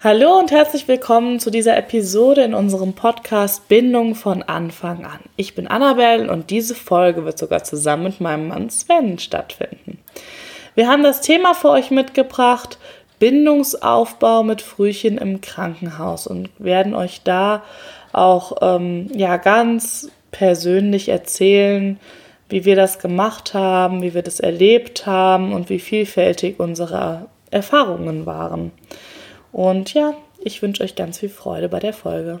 Hallo und herzlich willkommen zu dieser Episode in unserem Podcast Bindung von Anfang an. Ich bin Annabelle und diese Folge wird sogar zusammen mit meinem Mann Sven stattfinden. Wir haben das Thema für euch mitgebracht, Bindungsaufbau mit Frühchen im Krankenhaus und werden euch da auch ähm, ja ganz persönlich erzählen, wie wir das gemacht haben, wie wir das erlebt haben und wie vielfältig unsere Erfahrungen waren. Und ja, ich wünsche euch ganz viel Freude bei der Folge.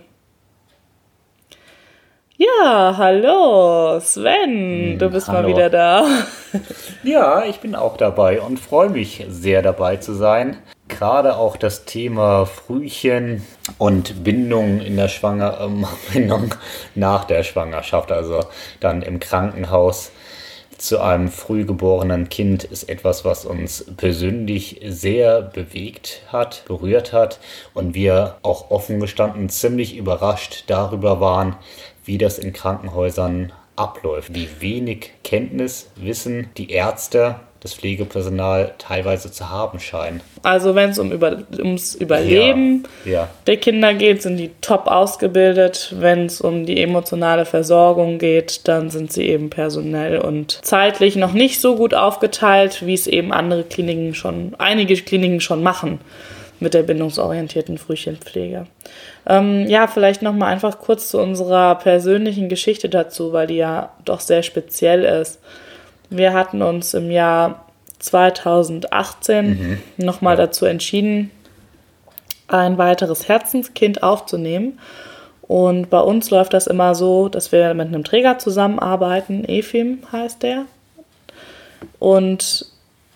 Ja, hallo, Sven, du hm, bist hallo. mal wieder da. Ja, ich bin auch dabei und freue mich sehr dabei zu sein. Gerade auch das Thema Frühchen und Bindung in der Schwanger ähm, Bindung nach der Schwangerschaft, also dann im Krankenhaus zu einem frühgeborenen Kind ist etwas, was uns persönlich sehr bewegt hat, berührt hat. Und wir auch offen gestanden ziemlich überrascht darüber waren, wie das in Krankenhäusern abläuft, wie wenig Kenntnis, Wissen die Ärzte das Pflegepersonal teilweise zu haben scheinen. Also wenn es um über, ums Überleben ja, ja. der Kinder geht, sind die top ausgebildet. Wenn es um die emotionale Versorgung geht, dann sind sie eben personell und zeitlich noch nicht so gut aufgeteilt, wie es eben andere Kliniken schon, einige Kliniken schon machen mit der bindungsorientierten Frühchenpflege. Ähm, ja, vielleicht nochmal einfach kurz zu unserer persönlichen Geschichte dazu, weil die ja doch sehr speziell ist. Wir hatten uns im Jahr 2018 mhm. nochmal ja. dazu entschieden, ein weiteres Herzenskind aufzunehmen. Und bei uns läuft das immer so, dass wir mit einem Träger zusammenarbeiten. EFIM heißt der. Und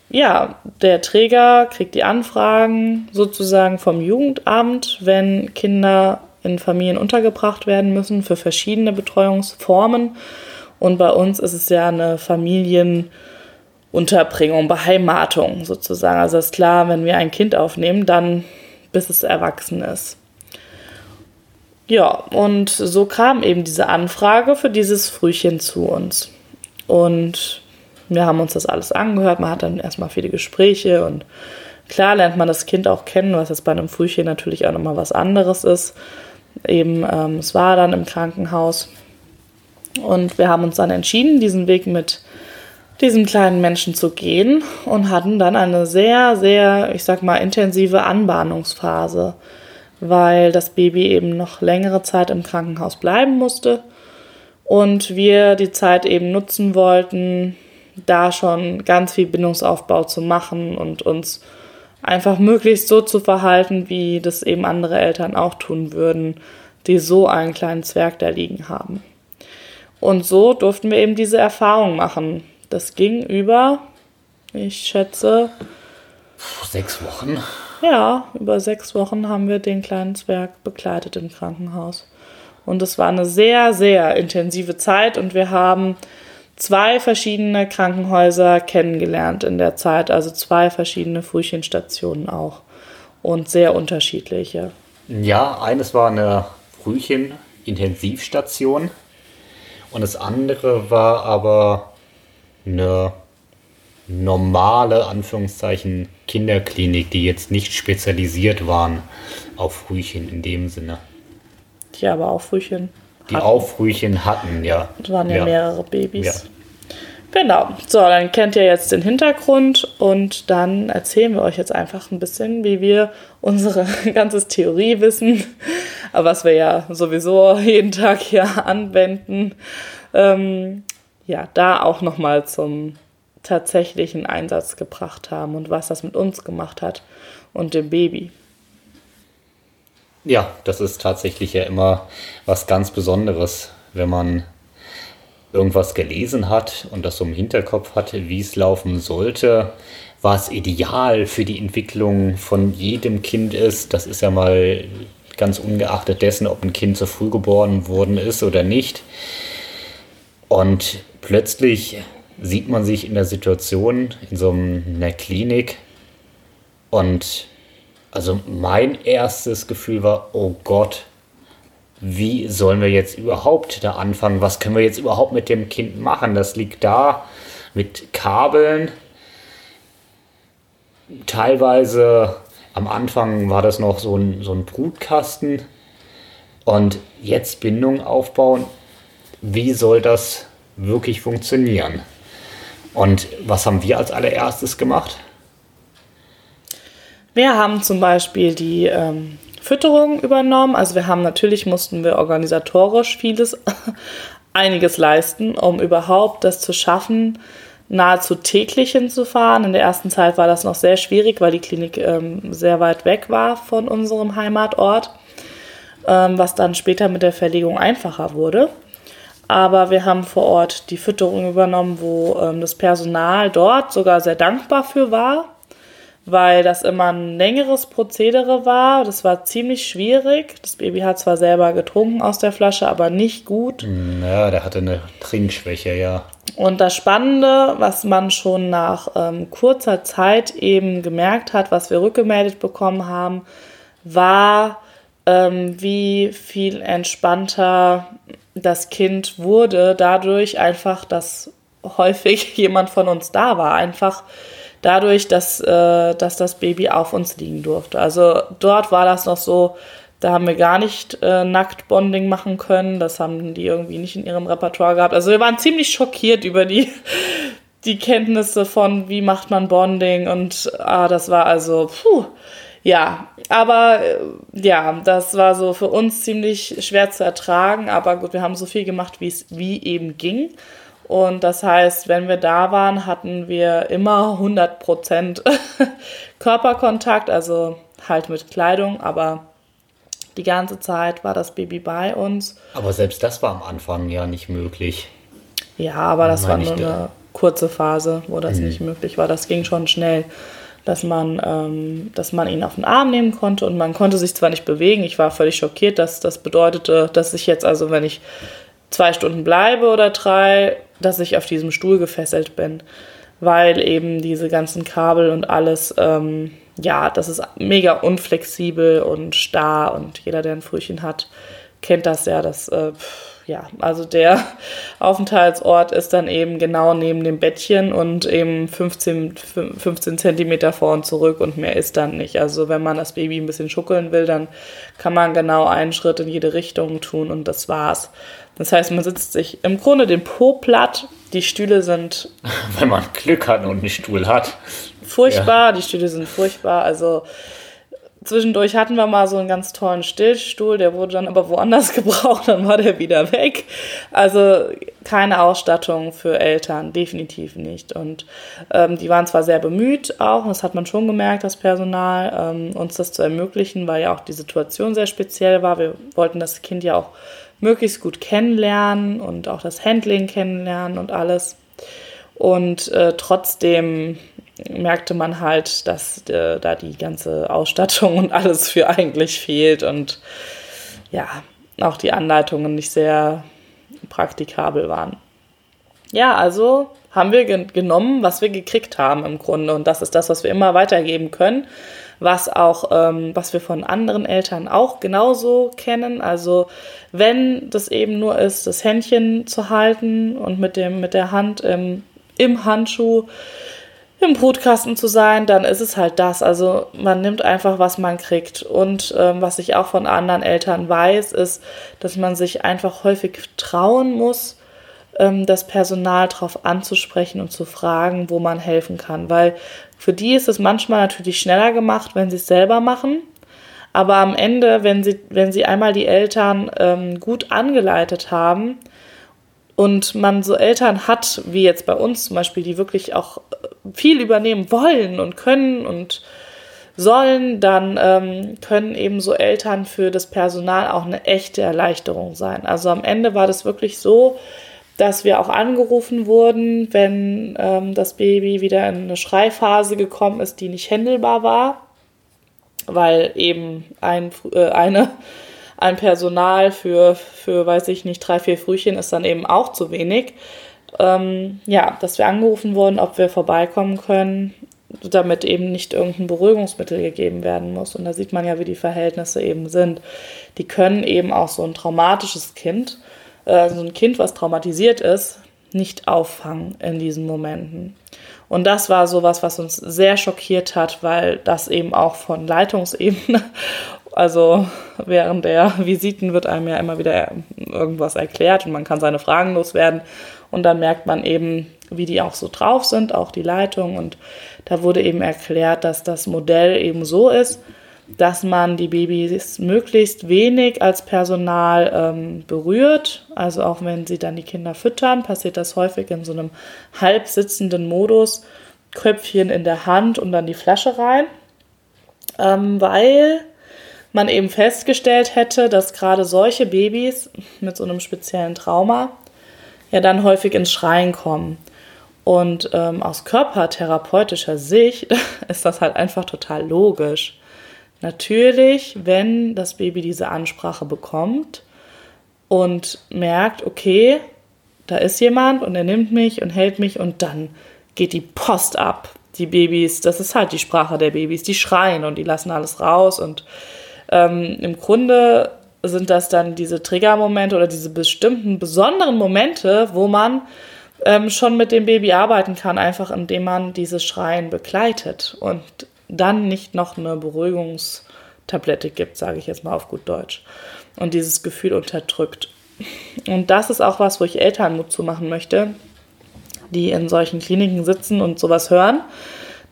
ja, der Träger kriegt die Anfragen sozusagen vom Jugendamt, wenn Kinder in Familien untergebracht werden müssen für verschiedene Betreuungsformen. Und bei uns ist es ja eine Familienunterbringung, Beheimatung sozusagen. Also ist klar, wenn wir ein Kind aufnehmen, dann bis es erwachsen ist. Ja, und so kam eben diese Anfrage für dieses Frühchen zu uns. Und wir haben uns das alles angehört. Man hat dann erstmal viele Gespräche und klar lernt man das Kind auch kennen, was jetzt bei einem Frühchen natürlich auch nochmal was anderes ist. Eben, ähm, es war dann im Krankenhaus und wir haben uns dann entschieden, diesen Weg mit diesem kleinen Menschen zu gehen und hatten dann eine sehr, sehr, ich sag mal, intensive Anbahnungsphase, weil das Baby eben noch längere Zeit im Krankenhaus bleiben musste und wir die Zeit eben nutzen wollten, da schon ganz viel Bindungsaufbau zu machen und uns einfach möglichst so zu verhalten, wie das eben andere Eltern auch tun würden, die so einen kleinen Zwerg da liegen haben. Und so durften wir eben diese Erfahrung machen. Das ging über, ich schätze. Sechs Wochen? Ja, über sechs Wochen haben wir den kleinen Zwerg begleitet im Krankenhaus. Und es war eine sehr, sehr intensive Zeit und wir haben zwei verschiedene Krankenhäuser kennengelernt in der Zeit, also zwei verschiedene Frühchenstationen auch und sehr unterschiedliche. Ja, eines war eine Frühchen-Intensivstation und das andere war aber eine normale, Anführungszeichen, Kinderklinik, die jetzt nicht spezialisiert waren auf Frühchen in dem Sinne. Die aber auch Frühchen Die hatten. auch Frühchen hatten, ja. Das waren ja, ja. mehrere Babys. Ja. Genau. So, dann kennt ihr jetzt den Hintergrund und dann erzählen wir euch jetzt einfach ein bisschen, wie wir unsere ganzes Theoriewissen, was wir ja sowieso jeden Tag hier anwenden, ähm, ja, da auch nochmal zum tatsächlichen Einsatz gebracht haben und was das mit uns gemacht hat und dem Baby. Ja, das ist tatsächlich ja immer was ganz Besonderes, wenn man irgendwas gelesen hat und das so im Hinterkopf hatte, wie es laufen sollte, was ideal für die Entwicklung von jedem Kind ist. Das ist ja mal ganz ungeachtet dessen, ob ein Kind zu früh geboren worden ist oder nicht. Und plötzlich sieht man sich in der Situation in so einer Klinik und also mein erstes Gefühl war, oh Gott, wie sollen wir jetzt überhaupt da anfangen? Was können wir jetzt überhaupt mit dem Kind machen? Das liegt da mit Kabeln, teilweise am Anfang war das noch so ein, so ein Brutkasten und jetzt Bindung aufbauen. Wie soll das wirklich funktionieren? Und was haben wir als allererstes gemacht? Wir haben zum Beispiel die ähm, Fütterung übernommen. Also wir haben natürlich mussten wir organisatorisch vieles, einiges leisten, um überhaupt das zu schaffen, nahezu täglich hinzufahren. In der ersten Zeit war das noch sehr schwierig, weil die Klinik ähm, sehr weit weg war von unserem Heimatort, ähm, was dann später mit der Verlegung einfacher wurde. Aber wir haben vor Ort die Fütterung übernommen, wo ähm, das Personal dort sogar sehr dankbar für war weil das immer ein längeres Prozedere war. Das war ziemlich schwierig. Das Baby hat zwar selber getrunken aus der Flasche, aber nicht gut. Mm, ja, der hatte eine Trinkschwäche, ja. Und das Spannende, was man schon nach ähm, kurzer Zeit eben gemerkt hat, was wir rückgemeldet bekommen haben, war, ähm, wie viel entspannter das Kind wurde, dadurch einfach, dass häufig jemand von uns da war. Einfach dadurch, dass, äh, dass das Baby auf uns liegen durfte. Also dort war das noch so, da haben wir gar nicht äh, Nacktbonding machen können. Das haben die irgendwie nicht in ihrem Repertoire gehabt. Also wir waren ziemlich schockiert über die, die Kenntnisse von, wie macht man Bonding. Und ah, das war also, puh, ja. Aber äh, ja, das war so für uns ziemlich schwer zu ertragen. Aber gut, wir haben so viel gemacht, wie es wie eben ging. Und das heißt, wenn wir da waren, hatten wir immer 100% Körperkontakt, also halt mit Kleidung, aber die ganze Zeit war das Baby bei uns. Aber selbst das war am Anfang ja nicht möglich. Ja, aber das war nur eine kurze Phase, wo das mhm. nicht möglich war. Das ging schon schnell, dass man, ähm, dass man ihn auf den Arm nehmen konnte und man konnte sich zwar nicht bewegen. Ich war völlig schockiert, dass das bedeutete, dass ich jetzt also, wenn ich zwei Stunden bleibe oder drei, dass ich auf diesem Stuhl gefesselt bin, weil eben diese ganzen Kabel und alles, ähm, ja, das ist mega unflexibel und starr und jeder, der ein Frühchen hat, kennt das ja, dass, äh, ja, also der Aufenthaltsort ist dann eben genau neben dem Bettchen und eben 15, 15 Zentimeter vor und zurück und mehr ist dann nicht. Also wenn man das Baby ein bisschen schuckeln will, dann kann man genau einen Schritt in jede Richtung tun und das war's. Das heißt, man sitzt sich im Grunde den Po platt. Die Stühle sind. Wenn man Glück hat und einen Stuhl hat. Furchtbar, ja. die Stühle sind furchtbar. Also zwischendurch hatten wir mal so einen ganz tollen Stillstuhl, der wurde dann aber woanders gebraucht, dann war der wieder weg. Also keine Ausstattung für Eltern, definitiv nicht. Und ähm, die waren zwar sehr bemüht auch, das hat man schon gemerkt, das Personal, ähm, uns das zu ermöglichen, weil ja auch die Situation sehr speziell war. Wir wollten das Kind ja auch möglichst gut kennenlernen und auch das Handling kennenlernen und alles. Und äh, trotzdem merkte man halt, dass äh, da die ganze Ausstattung und alles für eigentlich fehlt und ja, auch die Anleitungen nicht sehr praktikabel waren. Ja, also haben wir genommen, was wir gekriegt haben im Grunde und das ist das, was wir immer weitergeben können was auch, ähm, was wir von anderen Eltern auch genauso kennen. Also wenn das eben nur ist, das Händchen zu halten und mit dem, mit der Hand im, im Handschuh im Brutkasten zu sein, dann ist es halt das. Also man nimmt einfach, was man kriegt. Und ähm, was ich auch von anderen Eltern weiß, ist, dass man sich einfach häufig trauen muss, ähm, das Personal darauf anzusprechen und zu fragen, wo man helfen kann. Weil für die ist es manchmal natürlich schneller gemacht, wenn sie es selber machen. Aber am Ende, wenn sie, wenn sie einmal die Eltern ähm, gut angeleitet haben und man so Eltern hat, wie jetzt bei uns zum Beispiel, die wirklich auch viel übernehmen wollen und können und sollen, dann ähm, können eben so Eltern für das Personal auch eine echte Erleichterung sein. Also am Ende war das wirklich so, dass wir auch angerufen wurden, wenn ähm, das Baby wieder in eine Schreiphase gekommen ist, die nicht händelbar war, weil eben ein, äh, eine, ein Personal für, für, weiß ich nicht, drei, vier Frühchen ist dann eben auch zu wenig. Ähm, ja, dass wir angerufen wurden, ob wir vorbeikommen können, damit eben nicht irgendein Beruhigungsmittel gegeben werden muss. Und da sieht man ja, wie die Verhältnisse eben sind. Die können eben auch so ein traumatisches Kind äh, so ein Kind, was traumatisiert ist, nicht auffangen in diesen Momenten. Und das war sowas, was uns sehr schockiert hat, weil das eben auch von Leitungsebene, also während der Visiten wird einem ja immer wieder irgendwas erklärt und man kann seine Fragen loswerden. Und dann merkt man eben, wie die auch so drauf sind, auch die Leitung. Und da wurde eben erklärt, dass das Modell eben so ist, dass man die Babys möglichst wenig als Personal ähm, berührt. Also auch wenn sie dann die Kinder füttern, passiert das häufig in so einem halb sitzenden Modus, Köpfchen in der Hand und dann die Flasche rein, ähm, weil man eben festgestellt hätte, dass gerade solche Babys mit so einem speziellen Trauma ja dann häufig ins Schreien kommen. Und ähm, aus körpertherapeutischer Sicht ist das halt einfach total logisch. Natürlich, wenn das Baby diese Ansprache bekommt und merkt, okay, da ist jemand und er nimmt mich und hält mich und dann geht die Post ab. Die Babys, das ist halt die Sprache der Babys, die schreien und die lassen alles raus und ähm, im Grunde sind das dann diese Triggermomente oder diese bestimmten besonderen Momente, wo man ähm, schon mit dem Baby arbeiten kann, einfach indem man dieses Schreien begleitet und dann nicht noch eine Beruhigungstablette gibt, sage ich jetzt mal auf gut Deutsch, und dieses Gefühl unterdrückt. Und das ist auch was, wo ich Eltern Mut zu machen möchte, die in solchen Kliniken sitzen und sowas hören.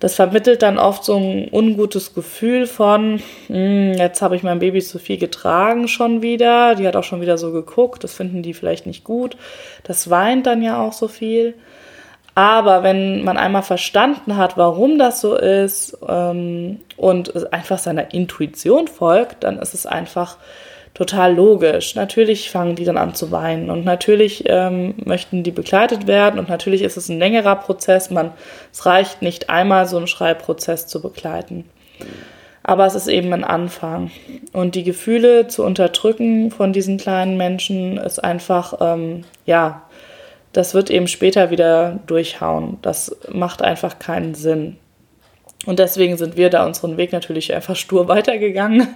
Das vermittelt dann oft so ein ungutes Gefühl von, hm, jetzt habe ich mein Baby zu viel getragen schon wieder, die hat auch schon wieder so geguckt, das finden die vielleicht nicht gut. Das weint dann ja auch so viel. Aber wenn man einmal verstanden hat, warum das so ist ähm, und einfach seiner Intuition folgt, dann ist es einfach total logisch. Natürlich fangen die dann an zu weinen und natürlich ähm, möchten die begleitet werden und natürlich ist es ein längerer Prozess. Man, es reicht nicht einmal so einen Schreibprozess zu begleiten. Aber es ist eben ein Anfang. Und die Gefühle zu unterdrücken von diesen kleinen Menschen ist einfach, ähm, ja, das wird eben später wieder durchhauen. Das macht einfach keinen Sinn. Und deswegen sind wir da unseren Weg natürlich einfach stur weitergegangen.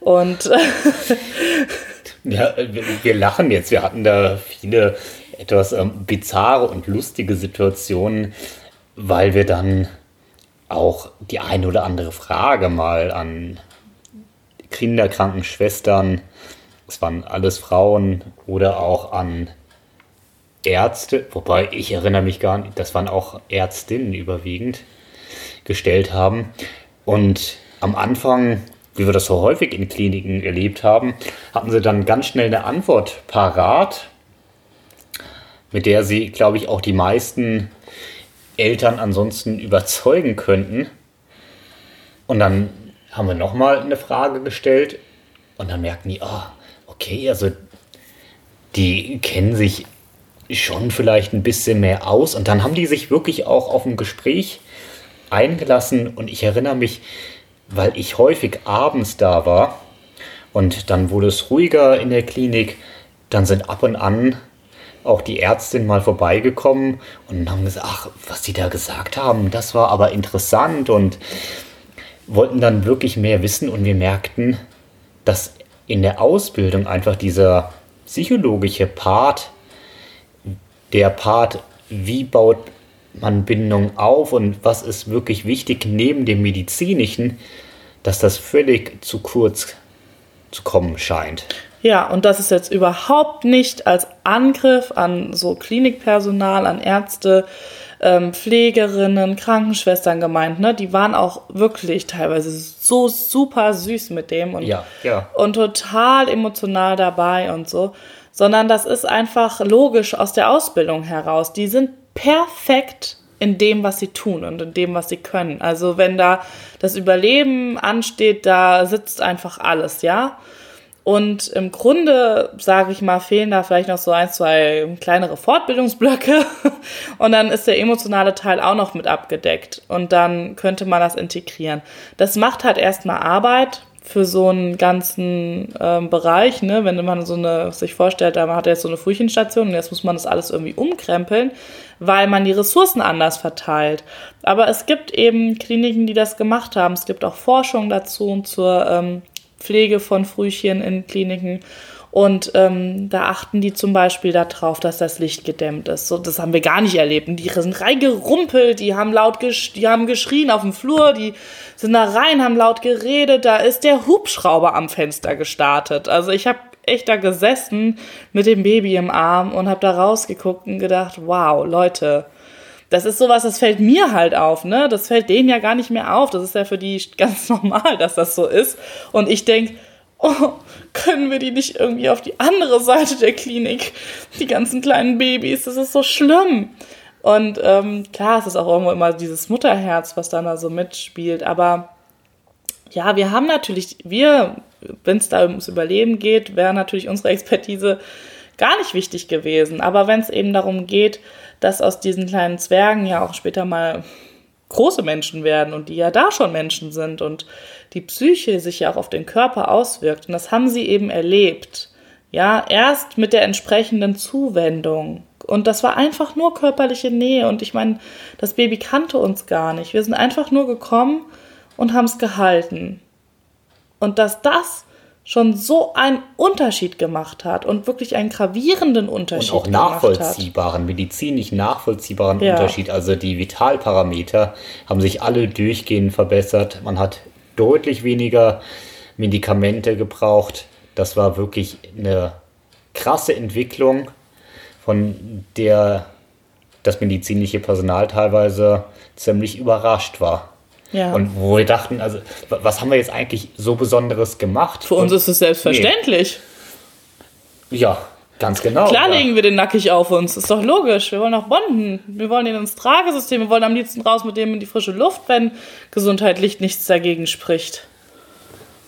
Und ja, wir, lachen jetzt. Wir hatten da viele etwas ähm, bizarre und lustige Situationen, weil wir dann auch die eine oder andere Frage mal an Kinderkrankenschwestern, es waren alles Frauen, oder auch an Ärzte, wobei ich erinnere mich gar nicht, das waren auch Ärztinnen überwiegend, gestellt haben. Und am Anfang, wie wir das so häufig in Kliniken erlebt haben, hatten sie dann ganz schnell eine Antwort parat, mit der sie, glaube ich, auch die meisten Eltern ansonsten überzeugen könnten. Und dann haben wir nochmal eine Frage gestellt und dann merken die, oh, okay, also die kennen sich schon vielleicht ein bisschen mehr aus. Und dann haben die sich wirklich auch auf ein Gespräch eingelassen. Und ich erinnere mich, weil ich häufig abends da war und dann wurde es ruhiger in der Klinik, dann sind ab und an auch die Ärztin mal vorbeigekommen und haben gesagt, ach, was sie da gesagt haben, das war aber interessant und wollten dann wirklich mehr wissen und wir merkten, dass in der Ausbildung einfach dieser psychologische Part der Part, wie baut man Bindung auf und was ist wirklich wichtig neben dem medizinischen, dass das völlig zu kurz zu kommen scheint. Ja, und das ist jetzt überhaupt nicht als Angriff an so Klinikpersonal, an Ärzte, ähm, Pflegerinnen, Krankenschwestern gemeint. Ne? Die waren auch wirklich teilweise so super süß mit dem und, ja, ja. und total emotional dabei und so sondern das ist einfach logisch aus der Ausbildung heraus. Die sind perfekt in dem, was sie tun und in dem, was sie können. Also wenn da das Überleben ansteht, da sitzt einfach alles, ja. Und im Grunde, sage ich mal, fehlen da vielleicht noch so ein, zwei kleinere Fortbildungsblöcke. Und dann ist der emotionale Teil auch noch mit abgedeckt. Und dann könnte man das integrieren. Das macht halt erstmal Arbeit für so einen ganzen ähm, Bereich, ne? wenn man so eine, sich vorstellt, da hat er jetzt so eine Frühchenstation und jetzt muss man das alles irgendwie umkrempeln, weil man die Ressourcen anders verteilt. Aber es gibt eben Kliniken, die das gemacht haben. Es gibt auch Forschung dazu und zur ähm, Pflege von Frühchen in Kliniken. Und ähm, da achten die zum Beispiel darauf, dass das Licht gedämmt ist. So, das haben wir gar nicht erlebt. Und die sind reingerumpelt, die haben laut gesch die haben geschrien auf dem Flur, die sind da rein, haben laut geredet. Da ist der Hubschrauber am Fenster gestartet. Also ich habe echt da gesessen mit dem Baby im Arm und habe da rausgeguckt und gedacht, wow, Leute, das ist sowas, das fällt mir halt auf, ne? Das fällt denen ja gar nicht mehr auf. Das ist ja für die ganz normal, dass das so ist. Und ich denke, oh, können wir die nicht irgendwie auf die andere Seite der Klinik? Die ganzen kleinen Babys, das ist so schlimm. Und ähm, klar, es ist auch irgendwo immer dieses Mutterherz, was dann da so mitspielt. Aber ja, wir haben natürlich, wir, wenn es da ums Überleben geht, wäre natürlich unsere Expertise gar nicht wichtig gewesen. Aber wenn es eben darum geht, dass aus diesen kleinen Zwergen ja auch später mal große Menschen werden und die ja da schon Menschen sind und die Psyche sich ja auch auf den Körper auswirkt. Und das haben sie eben erlebt. Ja, erst mit der entsprechenden Zuwendung. Und das war einfach nur körperliche Nähe. Und ich meine, das Baby kannte uns gar nicht. Wir sind einfach nur gekommen und haben es gehalten. Und dass das schon so einen Unterschied gemacht hat und wirklich einen gravierenden Unterschied und auch nachvollziehbaren, medizinisch nachvollziehbaren ja. Unterschied. Also die Vitalparameter haben sich alle durchgehend verbessert. Man hat deutlich weniger Medikamente gebraucht. Das war wirklich eine krasse Entwicklung, von der das medizinische Personal teilweise ziemlich überrascht war. Ja. Und wo wir dachten, also, was haben wir jetzt eigentlich so Besonderes gemacht? Für uns ist es selbstverständlich. Nee. Ja, ganz genau. Klar legen wir den nackig auf uns, ist doch logisch. Wir wollen auch bonden. Wir wollen ihn ins Tragesystem. Wir wollen am liebsten raus mit dem in die frische Luft, wenn gesundheitlich nichts dagegen spricht.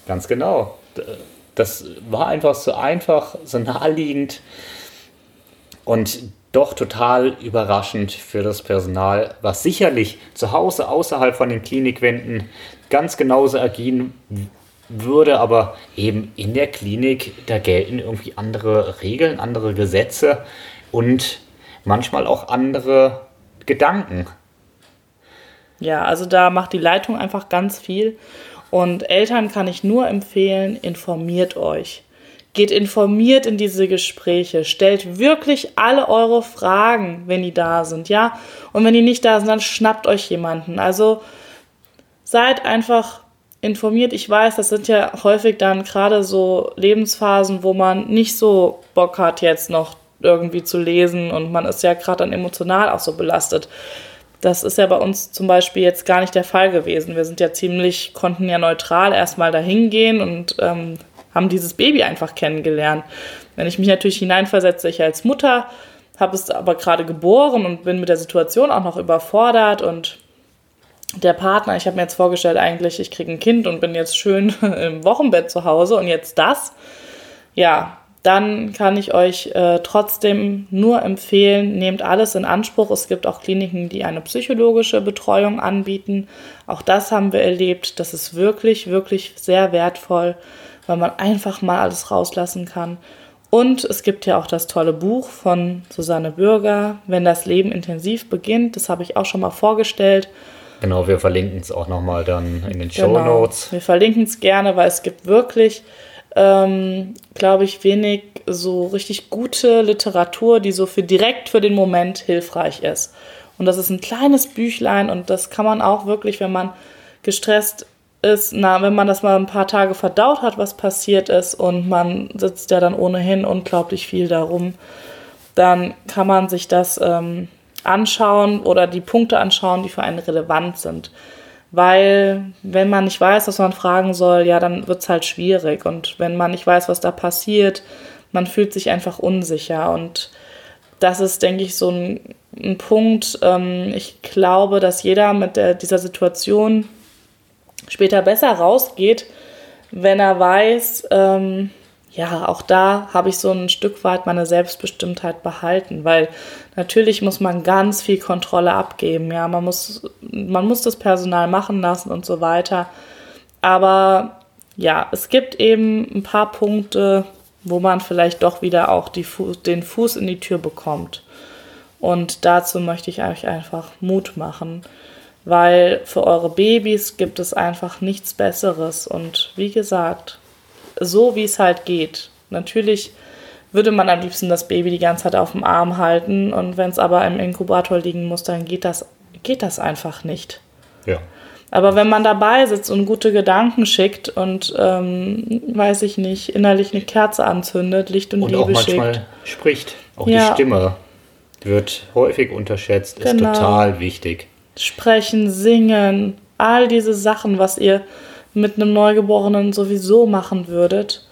Ganz genau. Das war einfach so einfach, so naheliegend. Und doch total überraschend für das Personal, was sicherlich zu Hause außerhalb von den Klinikwänden ganz genauso agieren würde, aber eben in der Klinik, da gelten irgendwie andere Regeln, andere Gesetze und manchmal auch andere Gedanken. Ja, also da macht die Leitung einfach ganz viel und Eltern kann ich nur empfehlen, informiert euch. Geht informiert in diese Gespräche, stellt wirklich alle eure Fragen, wenn die da sind, ja? Und wenn die nicht da sind, dann schnappt euch jemanden. Also seid einfach informiert. Ich weiß, das sind ja häufig dann gerade so Lebensphasen, wo man nicht so Bock hat, jetzt noch irgendwie zu lesen und man ist ja gerade dann emotional auch so belastet. Das ist ja bei uns zum Beispiel jetzt gar nicht der Fall gewesen. Wir sind ja ziemlich, konnten ja neutral erstmal dahin gehen und ähm, haben dieses Baby einfach kennengelernt. Wenn ich mich natürlich hineinversetze, ich als Mutter habe es aber gerade geboren und bin mit der Situation auch noch überfordert und der Partner, ich habe mir jetzt vorgestellt, eigentlich, ich kriege ein Kind und bin jetzt schön im Wochenbett zu Hause und jetzt das. Ja, dann kann ich euch äh, trotzdem nur empfehlen, nehmt alles in Anspruch. Es gibt auch Kliniken, die eine psychologische Betreuung anbieten. Auch das haben wir erlebt. Das ist wirklich, wirklich sehr wertvoll weil man einfach mal alles rauslassen kann. Und es gibt ja auch das tolle Buch von Susanne Bürger, Wenn das Leben intensiv beginnt. Das habe ich auch schon mal vorgestellt. Genau, wir verlinken es auch nochmal dann in den Show genau. Notes. Wir verlinken es gerne, weil es gibt wirklich, ähm, glaube ich, wenig so richtig gute Literatur, die so für direkt für den Moment hilfreich ist. Und das ist ein kleines Büchlein und das kann man auch wirklich, wenn man gestresst ist, na, wenn man das mal ein paar Tage verdaut hat, was passiert ist und man sitzt ja dann ohnehin unglaublich viel darum, dann kann man sich das ähm, anschauen oder die Punkte anschauen, die für einen relevant sind. Weil, wenn man nicht weiß, was man fragen soll, ja, dann wird es halt schwierig. Und wenn man nicht weiß, was da passiert, man fühlt sich einfach unsicher. Und das ist, denke ich, so ein, ein Punkt. Ähm, ich glaube, dass jeder mit der, dieser Situation später besser rausgeht, wenn er weiß, ähm, ja, auch da habe ich so ein Stück weit meine Selbstbestimmtheit behalten, weil natürlich muss man ganz viel Kontrolle abgeben, ja, man muss, man muss das Personal machen lassen und so weiter. Aber ja, es gibt eben ein paar Punkte, wo man vielleicht doch wieder auch Fu den Fuß in die Tür bekommt. Und dazu möchte ich euch einfach Mut machen weil für eure Babys gibt es einfach nichts Besseres. Und wie gesagt, so wie es halt geht, Natürlich würde man am liebsten das Baby die ganze Zeit auf dem Arm halten und wenn es aber im Inkubator liegen muss, dann geht das, geht das einfach nicht. Ja. Aber wenn man dabei sitzt und gute Gedanken schickt und, ähm, weiß ich nicht, innerlich eine Kerze anzündet, Licht und, Und Liebe auch manchmal schickt. spricht. Auch Ja. die Stimme wird häufig unterschätzt, ist Genau. total wichtig. Sprechen, singen, all diese Sachen, was ihr mit einem Neugeborenen sowieso machen würdet.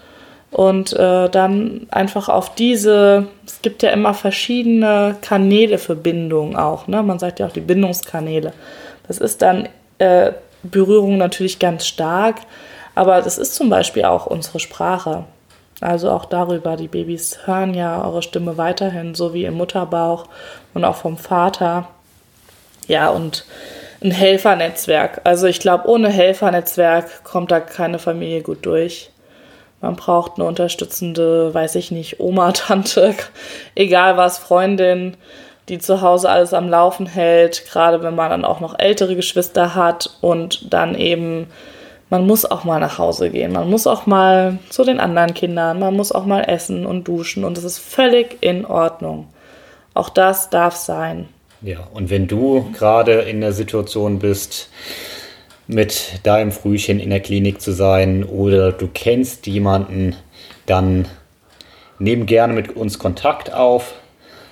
Und äh, dann einfach auf diese, es gibt ja immer verschiedene Kanäle für Bindung auch, ne? Man sagt ja auch die Bindungskanäle. Das ist dann äh, Berührung natürlich ganz stark, aber das ist zum Beispiel auch unsere Sprache. Also auch darüber, die Babys hören ja eure Stimme weiterhin, so wie im Mutterbauch und auch vom Vater. Ja, und ein Helfernetzwerk. Also ich glaube, ohne Helfernetzwerk kommt da keine Familie gut durch. Man braucht eine unterstützende, weiß ich nicht, Oma, Tante, egal was, Freundin, die zu Hause alles am Laufen hält, gerade wenn man dann auch noch ältere Geschwister hat und dann eben, man muss auch mal nach Hause gehen, man muss auch mal zu den anderen Kindern, man muss auch mal essen und duschen und das ist völlig in Ordnung. Auch das darf sein. Ja, und wenn du gerade in der Situation bist, mit deinem Frühchen in der Klinik zu sein oder du kennst jemanden, dann nimm gerne mit uns Kontakt auf.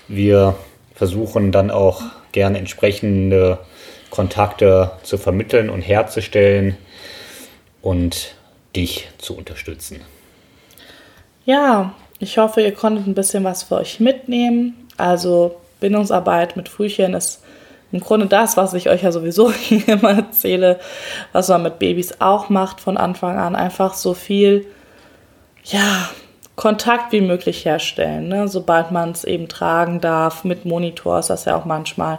Wir versuchen dann auch gerne entsprechende Kontakte zu vermitteln und herzustellen und dich zu unterstützen. Ja, ich hoffe, ihr konntet ein bisschen was für euch mitnehmen. Also Bindungsarbeit mit Frühchen ist im Grunde das, was ich euch ja sowieso immer erzähle, was man mit Babys auch macht von Anfang an. Einfach so viel, ja, Kontakt wie möglich herstellen. Ne? Sobald man es eben tragen darf, mit Monitor ist das ja auch manchmal,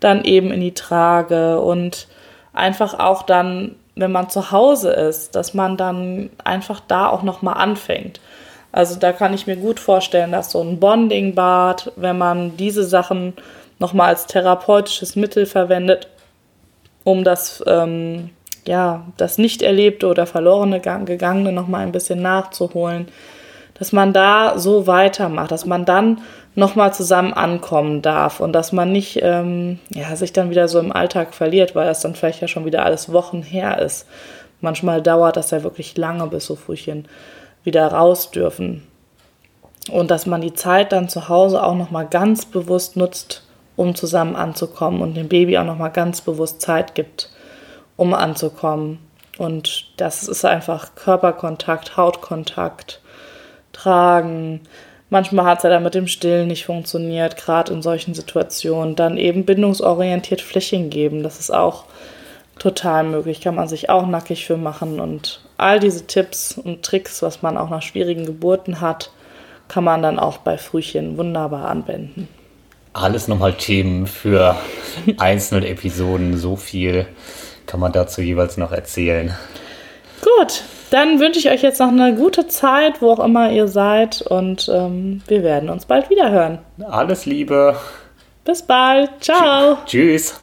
dann eben in die Trage und einfach auch dann, wenn man zu Hause ist, dass man dann einfach da auch nochmal anfängt. Also da kann ich mir gut vorstellen, dass so ein Bonding-Bad, wenn man diese Sachen nochmal als therapeutisches Mittel verwendet, um das, ähm, ja, das nicht erlebte oder verlorene Gang- Gegangene nochmal ein bisschen nachzuholen, dass man da so weitermacht, dass man dann nochmal zusammen ankommen darf und dass man nicht ähm, ja, sich dann wieder so im Alltag verliert, weil das dann vielleicht ja schon wieder alles Wochen her ist. Manchmal dauert das ja wirklich lange, bis so Frühchen wieder raus dürfen. Und dass man die Zeit dann zu Hause auch nochmal ganz bewusst nutzt, um zusammen anzukommen und dem Baby auch nochmal ganz bewusst Zeit gibt, um anzukommen. Und das ist einfach Körperkontakt, Hautkontakt, Tragen. Manchmal hat es ja dann mit dem Stillen nicht funktioniert, gerade in solchen Situationen. Dann eben bindungsorientiert Flächen geben. Das ist auch total möglich. Kann man sich auch nackig für machen. Und all diese Tipps und Tricks, was man auch nach schwierigen Geburten hat, kann man dann auch bei Frühchen wunderbar anwenden. Alles nochmal Themen für einzelne Episoden. So viel kann man dazu jeweils noch erzählen. Gut, dann wünsche ich euch jetzt noch eine gute Zeit, wo auch immer ihr seid. Und ähm, wir werden uns bald wieder hören. Alles Liebe. Bis bald. Ciao. Tschüss.